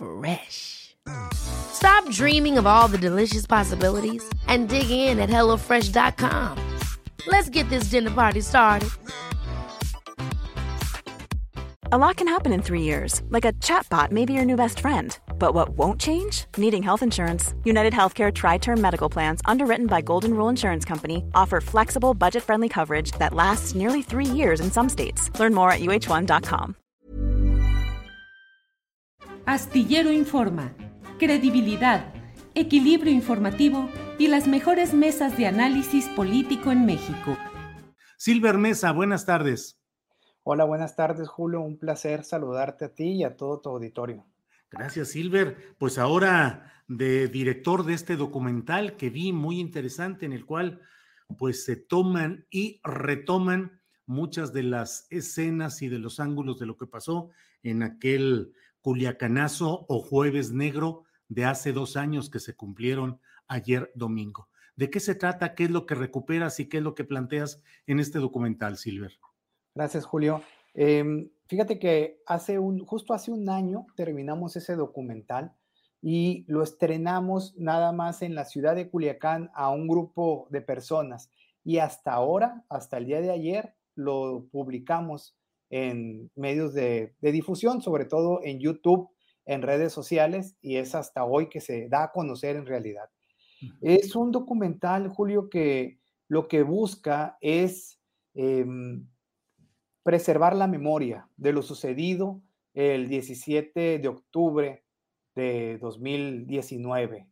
Fresh. Stop dreaming of all the delicious possibilities and dig in at HelloFresh.com. Let's get this dinner party started. A lot can happen in three years, like a chatbot may be your new best friend. But what won't change? Needing health insurance. United Healthcare Tri Term Medical Plans, underwritten by Golden Rule Insurance Company, offer flexible, budget friendly coverage that lasts nearly three years in some states. Learn more at uh1.com. Astillero Informa, credibilidad, equilibrio informativo y las mejores mesas de análisis político en México. Silver Mesa, buenas tardes. Hola, buenas tardes, Julio. Un placer saludarte a ti y a todo tu auditorio. Gracias, Silver. Pues ahora de director de este documental que vi muy interesante en el cual pues se toman y retoman muchas de las escenas y de los ángulos de lo que pasó en aquel Culiacanazo o Jueves Negro de hace dos años que se cumplieron ayer domingo. ¿De qué se trata? ¿Qué es lo que recuperas y qué es lo que planteas en este documental, Silver? Gracias, Julio. Em, fíjate que hace un, justo hace un año terminamos ese documental y lo estrenamos nada más en la ciudad de Culiacán a un grupo de personas. Y hasta ahora, hasta el día de ayer, lo publicamos en medios de, difusión, sobre todo en YouTube, en redes sociales, y es hasta hoy que se da a conocer en realidad. Es un documental, Julio, que lo que busca es em, preservar la memoria de lo sucedido el 17 de octubre de 2019.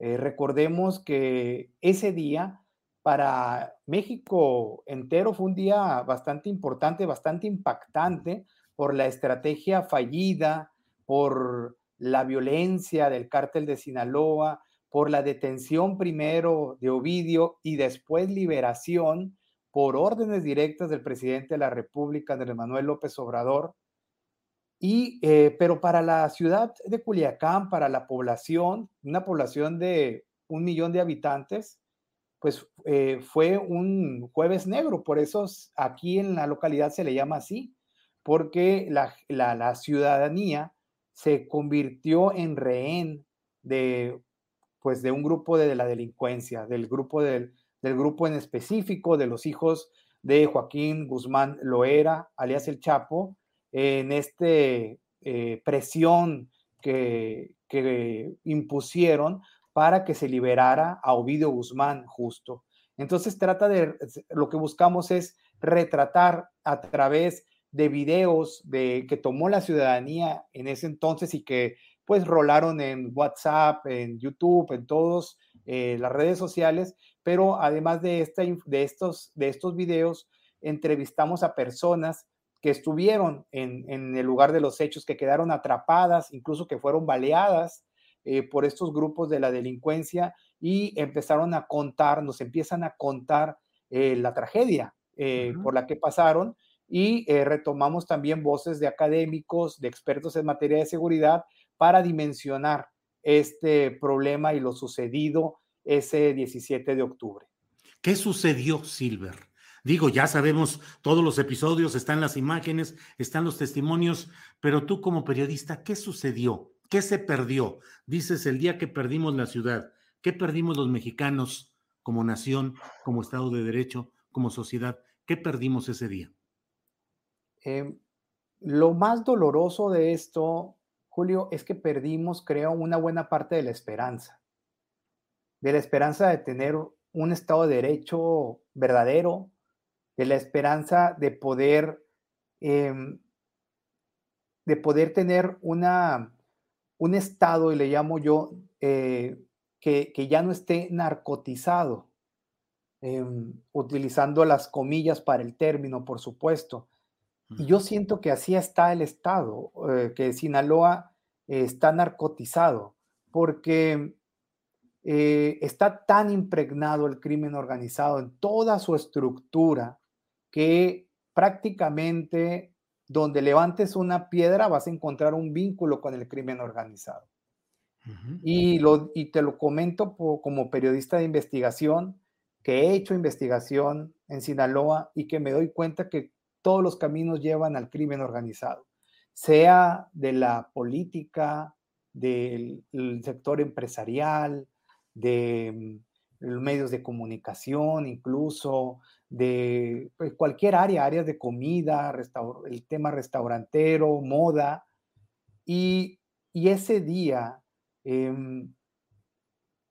Eh, recordemos que ese día para México entero fue un día bastante importante, bastante impactante por la estrategia fallida, por la violencia del cártel de Sinaloa, por la detención primero de Ovidio y después liberación por órdenes directas del presidente de la República, Andrés Manuel López Obrador. Y, eh, pero para la ciudad de Culiacán, para la población, una población de un millón de habitantes, pues eh, fue un jueves negro, por eso aquí en la localidad se le llama así, porque la, ciudadanía se convirtió en rehén de, pues, de un grupo de, la delincuencia, del grupo, del, grupo en específico, de los hijos de Joaquín Guzmán Loera, alias El Chapo, en este eh, presión que, que impusieron para que se liberara a Ovidio Guzmán justo. Entonces trata de, lo que buscamos es retratar a través de videos de, que tomó la ciudadanía en ese entonces y que pues rolaron en WhatsApp, en YouTube, en todas eh, las redes sociales, pero además de, esta, de, estos, de estos videos, entrevistamos a personas que estuvieron en, en, el lugar de los hechos, que quedaron atrapadas, incluso que fueron baleadas, eh, por estos grupos de la delincuencia y empezaron a contar, nos empiezan a contar eh, la tragedia eh, por la que pasaron y retomamos también voces de académicos, de expertos en materia de seguridad para dimensionar este problema y lo sucedido ese 17 de octubre. ¿Qué sucedió, Silver? Digo, ya sabemos todos los episodios, están las imágenes, están los testimonios, pero tú como periodista, ¿qué sucedió? ¿Qué se perdió? Dices el día que perdimos la ciudad. ¿Qué perdimos los mexicanos como nación, como Estado de Derecho, como sociedad? ¿Qué perdimos ese día? Em, lo más doloroso de esto, Julio, es que perdimos, creo, una buena parte de la esperanza. De la esperanza de tener un Estado de Derecho verdadero, de la esperanza de poder, em, de poder tener una un estado, y le llamo yo, eh, que, ya no esté narcotizado, em, utilizando las comillas para el término, por supuesto. Y yo siento que así está el estado, eh, que Sinaloa está narcotizado. porque eh, está tan impregnado el crimen organizado en toda su estructura que prácticamente donde levantes una piedra vas a encontrar un vínculo con el crimen organizado. y, lo, y te lo comento como periodista de investigación, que he hecho investigación en Sinaloa y que me doy cuenta que todos los caminos llevan al crimen organizado, sea de la política, del sector empresarial, de mm, los medios de comunicación, incluso de pues, cualquier área, áreas de comida, el tema restaurantero, moda. Y, ese día em,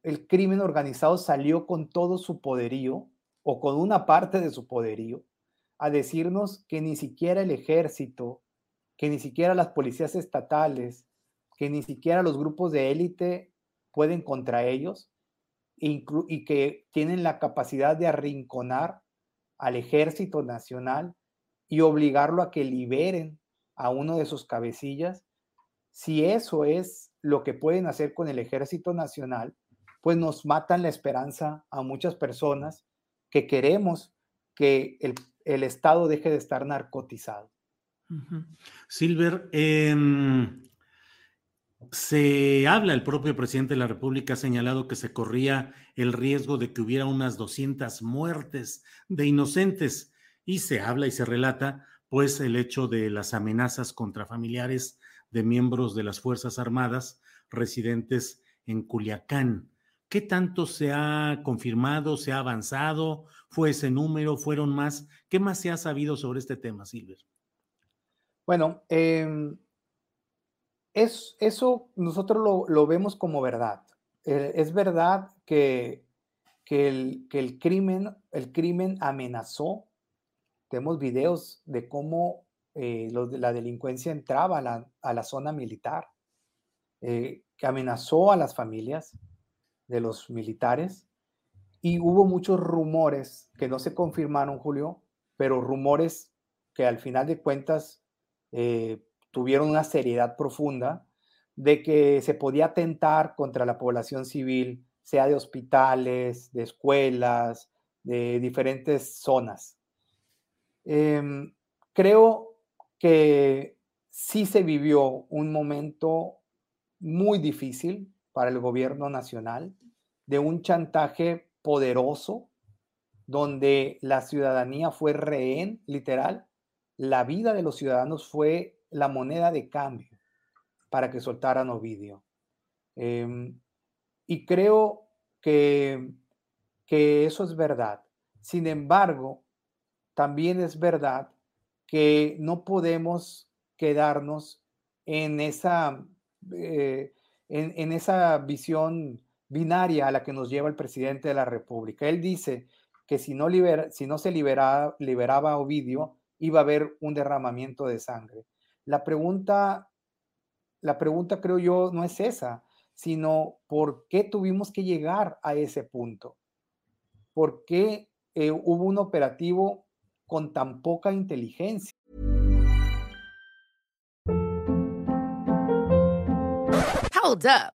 el crimen organizado salió con todo su poderío o con una parte de su poderío a decirnos que ni siquiera el ejército, que ni siquiera las policías estatales, que ni siquiera los grupos de élite pueden contra ellos y que tienen la capacidad de arrinconar al ejército nacional y obligarlo a que liberen a uno de sus cabecillas. Si eso es lo que pueden hacer con el ejército nacional, pues nos matan la esperanza a muchas personas que queremos que el el Estado deje de estar narcotizado. Silver, em, se habla, el propio presidente de la República ha señalado que se corría el riesgo de que hubiera unas 200 muertes de inocentes y se habla y se relata pues el hecho de las amenazas contra familiares de miembros de las Fuerzas Armadas residentes en Culiacán. ¿Qué tanto se ha confirmado, se ha avanzado? ¿Fue ese número? ¿Fueron más? ¿Qué más se ha sabido sobre este tema, Silver? Bueno, em, es, eso nosotros lo, vemos como verdad. Eh, es verdad que, que, el, crimen, el crimen amenazó. Tenemos videos de cómo eh, la delincuencia entraba a la, zona militar, eh, que amenazó a las familias de los militares y hubo muchos rumores que no se confirmaron, Julio, pero rumores que al final de cuentas tuvieron una seriedad profunda de que se podía atentar contra la población civil, sea de hospitales, de escuelas, de diferentes zonas. Em, creo que sí se vivió un momento muy difícil para el gobierno nacional, de un chantaje poderoso, donde la ciudadanía fue rehén, literal, la vida de los ciudadanos fue la moneda de cambio para que soltaran Ovidio. Em, y creo que, que eso es verdad. Sin embargo, también es verdad que no podemos quedarnos en esa eh, en, esa visión binaria a la que nos lleva el presidente de la República. Él dice que si no, si no se liberaba, Ovidio, iba a haber un derramamiento de sangre. La pregunta, la pregunta creo yo no es esa, sino por qué tuvimos que llegar a ese punto. ¿Por qué eh, hubo un operativo con tan poca inteligencia? Hold up.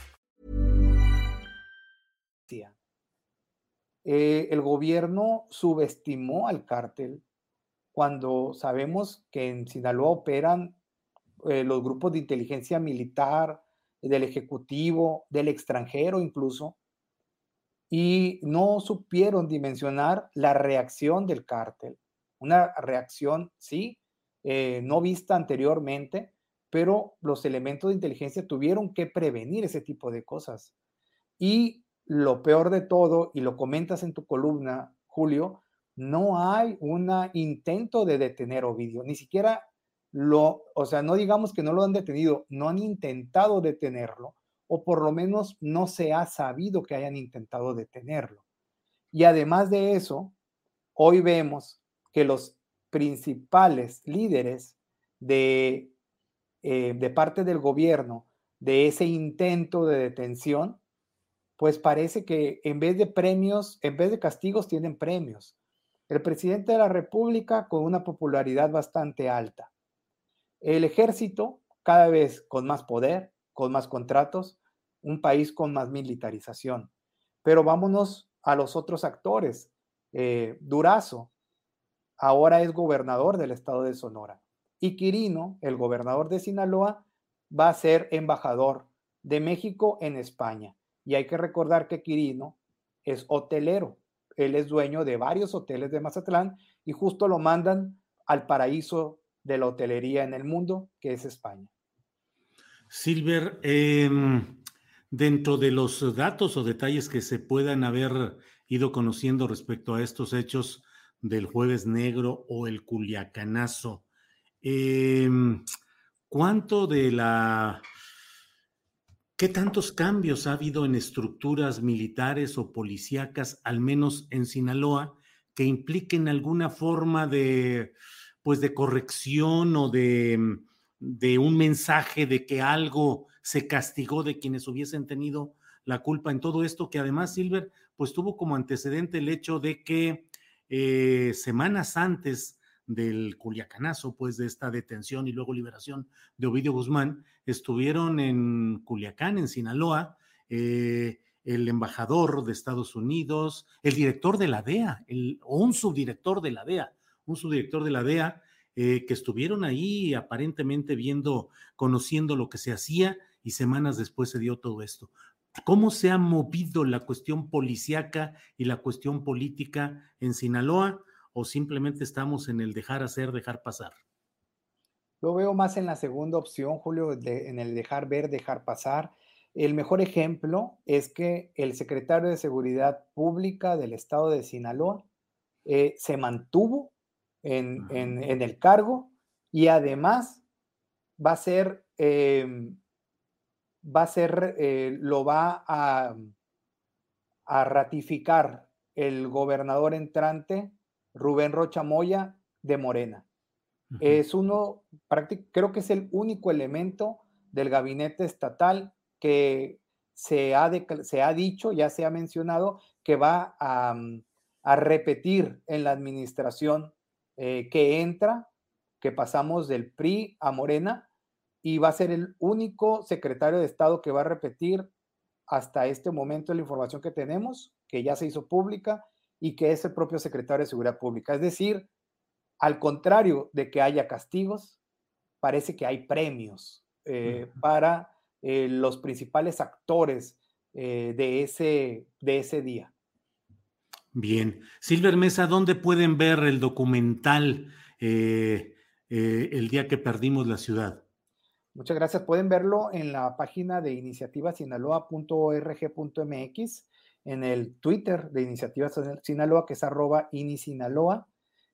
Eh, el gobierno subestimó al cártel cuando sabemos que en Sinaloa operan eh, los grupos de inteligencia militar, del Ejecutivo, del extranjero incluso, y no supieron dimensionar la reacción del cártel. Una reacción, sí, eh, no vista anteriormente, pero los elementos de inteligencia tuvieron que prevenir ese tipo de cosas. Y lo peor de todo, y lo comentas en tu columna, Julio, no hay un intento de detener Ovidio, ni siquiera lo, o sea, no digamos que no lo han detenido, no han intentado detenerlo, o por lo menos no se ha sabido que hayan intentado detenerlo. Y además de eso, hoy vemos que los principales líderes de, eh, de parte del gobierno de ese intento de detención, pues parece que en vez de premios, en vez de castigos, tienen premios. El presidente de la República con una popularidad bastante alta. El ejército cada vez con más poder, con más contratos, un país con más militarización. Pero vámonos a los otros actores. Eh, Durazo ahora es gobernador del estado de Sonora. Y Quirino, el gobernador de Sinaloa, va a ser embajador de México en España. Y hay que recordar que Quirino es hotelero. Él es dueño de varios hoteles de Mazatlán y justo lo mandan al paraíso de la hotelería en el mundo, que es España. Silver, eh, Dentro de los datos o detalles que se puedan haber ido conociendo respecto a estos hechos del jueves negro o el culiacanazo, em, ¿cuánto de la... ¿Qué tantos cambios ha habido en estructuras militares o policíacas, al menos en Sinaloa, que impliquen alguna forma de, pues, de corrección o de, de un mensaje de que algo se castigó de quienes hubiesen tenido la culpa en todo esto, que además Silver, pues tuvo como antecedente el hecho de que eh, semanas antes del Culiacanazo, pues de esta detención y luego liberación de Ovidio Guzmán, estuvieron en Culiacán, en Sinaloa, eh, el embajador de Estados Unidos, el director de la DEA, o un subdirector de la DEA, un subdirector de la DEA, eh, que estuvieron ahí aparentemente viendo, conociendo lo que se hacía y semanas después se dio todo esto. ¿Cómo se ha movido la cuestión policíaca y la cuestión política en Sinaloa o simplemente estamos en el dejar hacer, dejar pasar? Lo veo más en la segunda opción, Julio, en el dejar ver, dejar pasar. El mejor ejemplo es que el secretario de Seguridad Pública del estado de Sinaloa eh, se mantuvo en, el cargo y además va a ser em, va a ser, eh, lo va a, a, ratificar el gobernador entrante, Rubén Rocha Moya, de Morena. Es uno, creo que es el único elemento del gabinete estatal que se ha, se ha dicho, ya se ha mencionado, que va a, a repetir en la administración eh, que entra, que pasamos del PRI a Morena, y va a ser el único secretario de Estado que va a repetir hasta este momento la información que tenemos, que ya se hizo pública y que es el propio secretario de Seguridad Pública. Es decir, al contrario de que haya castigos, parece que hay premios eh, para eh, los principales actores eh, de, ese, de ese día. Bien. Silver Mesa, ¿dónde pueden ver el documental El día que perdimos la ciudad? Muchas gracias. Pueden verlo en la página de iniciativasinaloa.org.mx, en el Twitter de Iniciativa Sinaloa, que es arroba inisinaloa.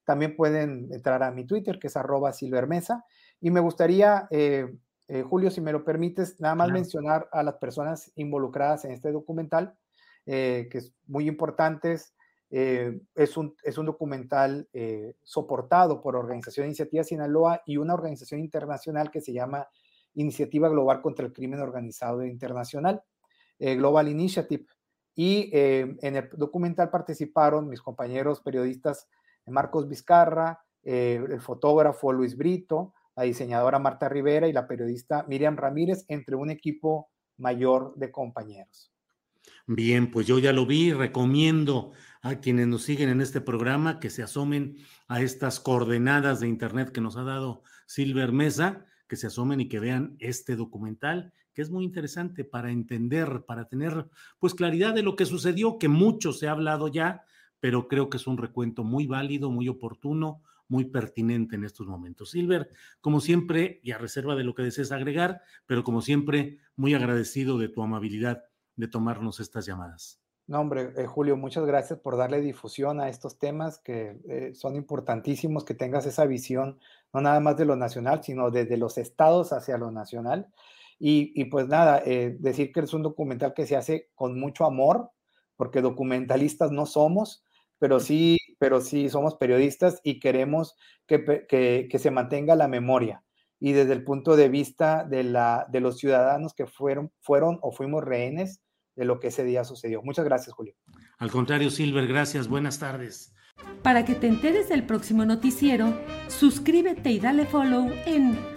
También pueden entrar a mi Twitter, que es arroba silvermesa. Y me gustaría, eh, eh, Julio, si me lo permites, nada más mencionar a las personas involucradas en este documental, eh, que es muy importantes. es, un, es un documental soportado por Organización Iniciativa Sinaloa y una organización internacional que se llama Iniciativa Global contra el Crimen Organizado Internacional, Global Initiative. Y eh, en el documental participaron mis compañeros periodistas eh, Marcos Vizcarra, el fotógrafo Luis Brito, la diseñadora Marta Rivera y la periodista Miriam Ramírez, entre un equipo mayor de compañeros. Bien, pues yo ya lo vi, recomiendo a quienes nos siguen en este programa que se asomen a estas coordenadas de Internet que nos ha dado Silver Mesa que se asomen y que vean este documental que es muy interesante para entender, para tener pues claridad de lo que sucedió, que mucho se ha hablado ya, pero creo que es un recuento muy válido, muy oportuno, muy pertinente en estos momentos. Silver, como siempre, y a reserva de lo que desees agregar, pero como siempre, muy agradecido de tu amabilidad de tomarnos estas llamadas. No, hombre, eh, Julio, muchas gracias por darle difusión a estos temas que eh, son importantísimos, que tengas esa visión, no nada más de lo nacional, sino desde los estados hacia lo nacional. Y, pues nada, eh, decir que es un documental que se hace con mucho amor, porque documentalistas no somos, pero sí, pero sí somos periodistas y queremos que, que, se mantenga la memoria. Y desde el punto de vista de, la, de los ciudadanos que fueron, fueron o fuimos rehenes de lo que ese día sucedió. Muchas gracias, Julio. Al contrario, Silver, gracias. Buenas tardes. Para que te enteres del próximo noticiero, suscríbete y dale follow en